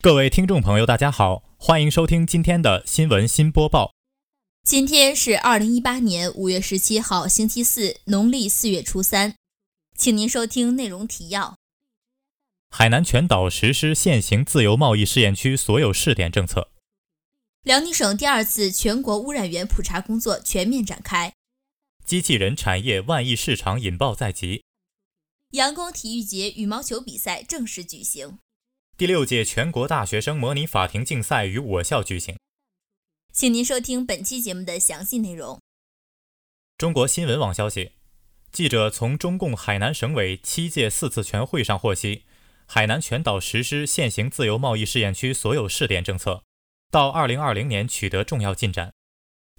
各位听众朋友，大家好，欢迎收听今天的新闻新播报。今天是二零一八年五月十七号，星期四，农历四月初三。请您收听内容提要：海南全岛实施现行自由贸易试验区所有试点政策；辽宁省第二次全国污染源普查工作全面展开；机器人产业万亿市场引爆在即；阳光体育节羽毛球比赛正式举行。第六届全国大学生模拟法庭竞赛于我校举行。请您收听本期节目的详细内容。中国新闻网消息，记者从中共海南省委七届四次全会上获悉，海南全岛实施现行自由贸易试验区所有试点政策，到二零二零年取得重要进展。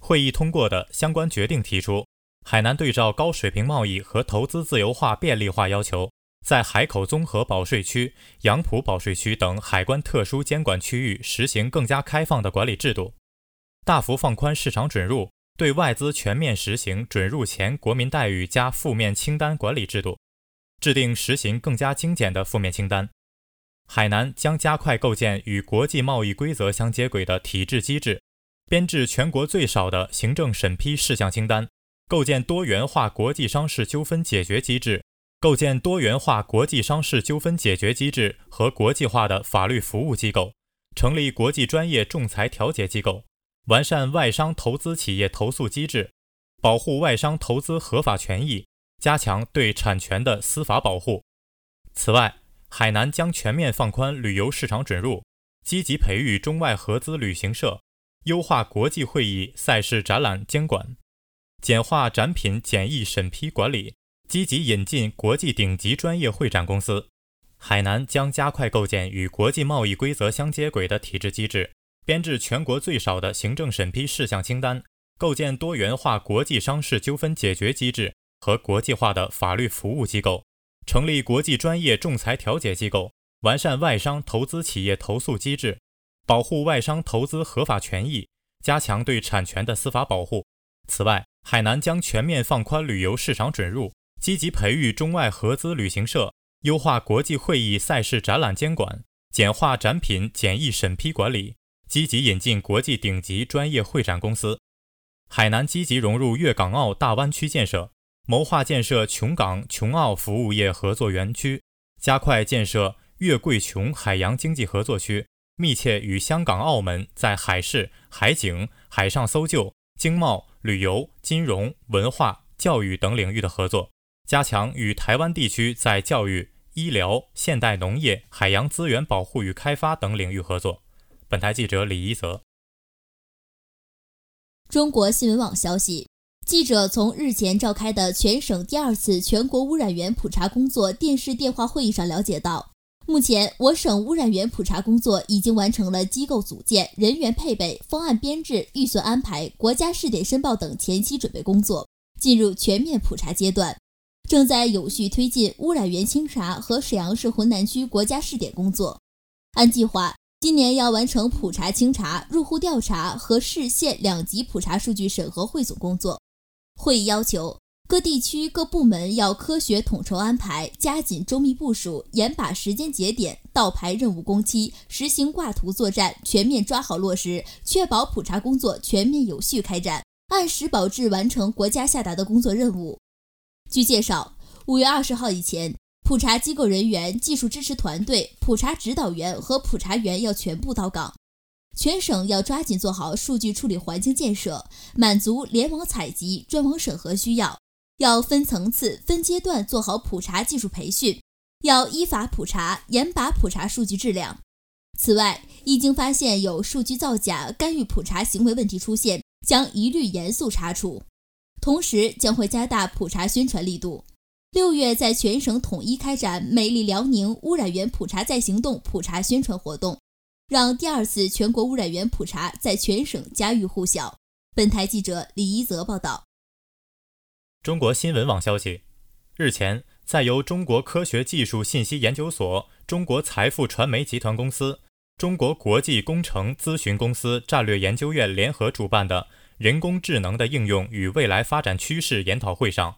会议通过的相关决定提出，海南对照高水平贸易和投资自由化便利化要求。在海口综合保税区、杨浦保税区等海关特殊监管区域实行更加开放的管理制度，大幅放宽市场准入，对外资全面实行准入前国民待遇加负面清单管理制度，制定实行更加精简的负面清单。海南将加快构建与国际贸易规则相接轨的体制机制，编制全国最少的行政审批事项清单，构建多元化国际商事纠纷解决机制。构建多元化国际商事纠纷解决机制和国际化的法律服务机构，成立国际专业仲裁调解机构，完善外商投资企业投诉机制，保护外商投资合法权益，加强对产权的司法保护。此外，海南将全面放宽旅游市场准入，积极培育中外合资旅行社，优化国际会议赛事展览监管，简化展品检疫审批管理。积极引进国际顶级专业会展公司，海南将加快构建与国际贸易规则相接轨的体制机制，编制全国最少的行政审批事项清单，构建多元化国际商事纠纷解决机制和国际化的法律服务机构，成立国际专业仲裁调解机构，完善外商投资企业投诉机制，保护外商投资合法权益，加强对产权的司法保护。此外，海南将全面放宽旅游市场准入。积极培育中外合资旅行社，优化国际会议赛事展览监管，简化展品检疫审批管理，积极引进国际顶级专业会展公司。海南积极融入粤港澳大湾区建设，谋划建设琼港琼澳服务业合作园区，加快建设粤桂琼海洋经济合作区，密切与香港、澳门在海事、海警、海上搜救、经贸、旅游、金融、文化、教育等领域的合作。加强与台湾地区在教育、医疗、现代农业、海洋资源保护与开发等领域合作。本台记者李一泽。中国新闻网消息，记者从日前召开的全省第二次全国污染源普查工作电视电话会议上了解到，目前我省污染源普查工作已经完成了机构组建、人员配备、方案编制、预算安排、国家试点申报等前期准备工作，进入全面普查阶段。正在有序推进污染源清查和沈阳市浑南区国家试点工作。按计划，今年要完成普查清查、入户调查和市县两级普查数据审核汇总工作。会议要求各地区各部门要科学统筹安排，加紧周密部署，严把时间节点、倒排任务工期，实行挂图作战，全面抓好落实，确保普查工作全面有序开展，按时保质完成国家下达的工作任务。据介绍，五月二十号以前，普查机构人员、技术支持团队、普查指导员和普查员要全部到岗。全省要抓紧做好数据处理环境建设，满足联网采集、专网审核需要。要分层次、分阶段做好普查技术培训，要依法普查，严把普查数据质量。此外，一经发现有数据造假、干预普查行为问题出现，将一律严肃查处。同时将会加大普查宣传力度。六月在全省统一开展“美丽辽宁污染源普查再行动”普查宣传活动，让第二次全国污染源普查在全省家喻户晓。本台记者李一泽报道。中国新闻网消息，日前，在由中国科学技术信息研究所、中国财富传媒集团公司、中国国际工程咨询公司战略研究院联合主办的。人工智能的应用与未来发展趋势研讨会上，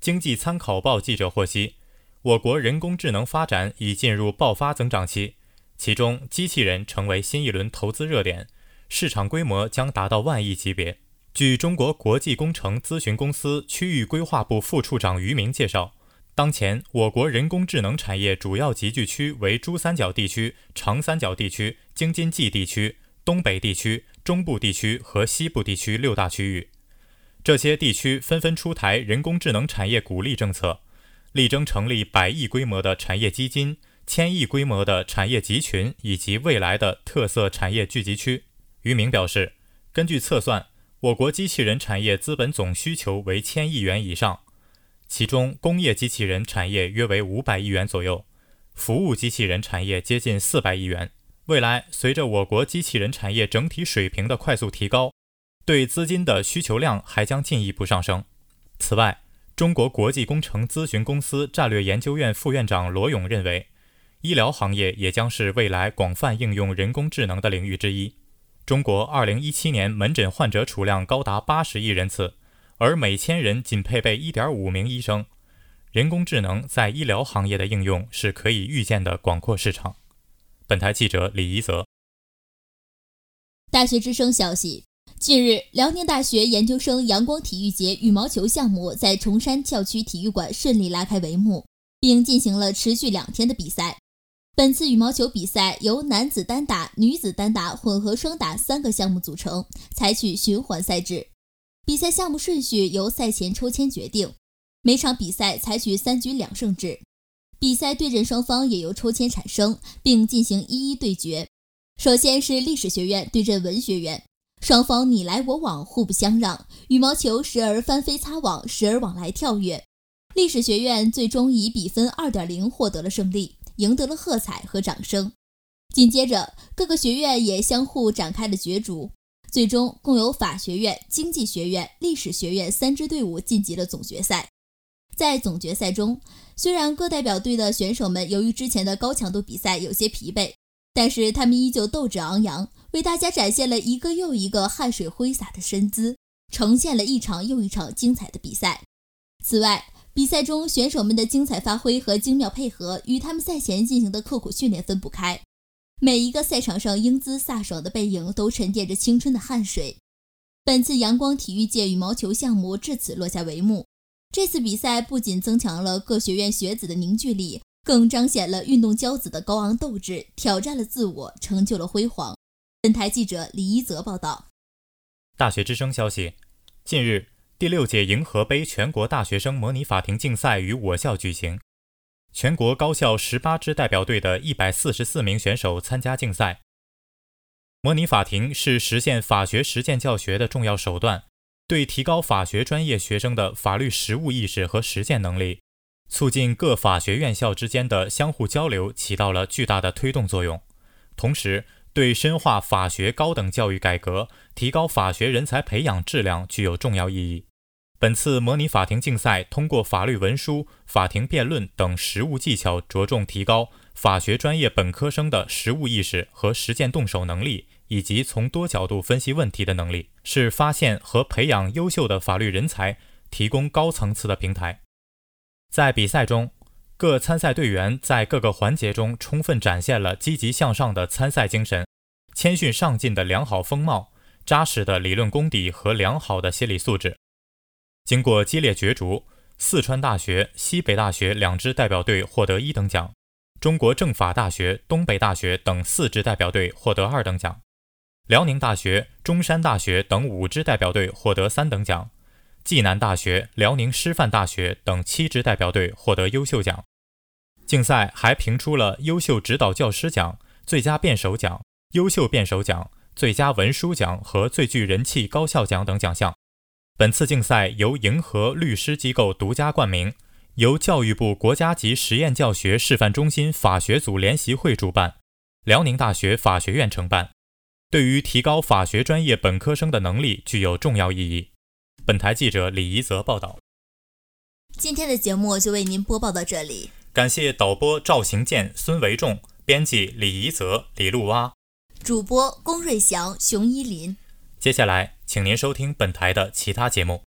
经济参考报记者获悉，我国人工智能发展已进入爆发增长期，其中机器人成为新一轮投资热点，市场规模将达到万亿级别。据中国国际工程咨询公司区域规划部副处长于明介绍，当前我国人工智能产业主要集聚区为珠三角地区、长三角地区、京津冀地区、东北地区、中部地区和西部地区六大区域。这些地区纷纷出台人工智能产业鼓励政策，力争成立百亿规模的产业基金、千亿规模的产业集群以及未来的特色产业聚集区。于明表示，根据测算。我国机器人产业资本总需求为千亿元以上，其中工业机器人产业约为五百亿元左右，服务机器人产业接近四百亿元。未来，随着我国机器人产业整体水平的快速提高，对资金的需求量还将进一步上升。此外，中国国际工程咨询公司战略研究院副院长罗勇认为，医疗行业也将是未来广泛应用人工智能的领域之一。中国2017年门诊患者储量高达80亿人次，而每千人仅配备1.5名医生。人工智能在医疗行业的应用是可以预见的广阔市场。本台记者李怡泽。大学之声消息：近日，辽宁大学研究生阳光体育节羽毛球项目在崇山校区体育馆顺利拉开帷幕，并进行了持续两天的比赛。本次羽毛球比赛由男子单打、女子单打、混合双打三个项目组成，采取循环赛制。比赛项目顺序由赛前抽签决定，每场比赛采取三局两胜制。比赛对阵双方也由抽签产生，并进行一一对决。首先是历史学院对阵文学院，双方你来我往，互不相让，羽毛球时而翻飞擦网，时而往来跳跃。历史学院最终以比分二点零获得了胜利。赢得了喝彩和掌声。紧接着，各个学院也相互展开了角逐，最终共有法学院、经济学院、历史学院三支队伍晋级了总决赛。在总决赛中，虽然各代表队的选手们由于之前的高强度比赛有些疲惫，但是他们依旧斗志昂扬，为大家展现了一个又一个汗水挥洒的身姿，呈现了一场又一场精彩的比赛。此外，比赛中，选手们的精彩发挥和精妙配合与他们赛前进行的刻苦训练分不开。每一个赛场上英姿飒爽的背影都沉淀着青春的汗水。本次阳光体育界羽毛球项目至此落下帷幕。这次比赛不仅增强了各学院学子的凝聚力，更彰显了运动骄子的高昂斗志，挑战了自我，成就了辉煌。本台记者李一泽报道。大学之声消息：近日。第六届银河杯全国大学生模拟法庭竞赛于我校举行，全国高校十八支代表队的一百四十四名选手参加竞赛。模拟法庭是实现法学实践教学的重要手段，对提高法学专业学生的法律实务意识和实践能力，促进各法学院校之间的相互交流起到了巨大的推动作用，同时。对深化法学高等教育改革、提高法学人才培养质量具有重要意义。本次模拟法庭竞赛通过法律文书、法庭辩论等实务技巧，着重提高法学专业本科生的实务意识和实践动手能力，以及从多角度分析问题的能力，是发现和培养优秀的法律人才提供高层次的平台。在比赛中，各参赛队员在各个环节中充分展现了积极向上的参赛精神、谦逊上进的良好风貌、扎实的理论功底和良好的心理素质。经过激烈角逐，四川大学、西北大学两支代表队获得一等奖，中国政法大学、东北大学等四支代表队获得二等奖，辽宁大学、中山大学等五支代表队获得三等奖，暨南大学、辽宁师范大学等七支代表队获得优秀奖。竞赛还评出了优秀指导教师奖、最佳辩手奖、优秀辩手奖、最佳文书奖和最具人气高校奖等奖项。本次竞赛由银河律师机构独家冠名，由教育部国家级实验教学示范中心法学组联席会主办，辽宁大学法学院承办，对于提高法学专业本科生的能力具有重要意义。本台记者李怡泽报道。今天的节目就为您播报到这里。感谢导播赵行健、孙维仲，编辑李怡泽、李露蛙，主播龚瑞祥、熊依林。接下来，请您收听本台的其他节目。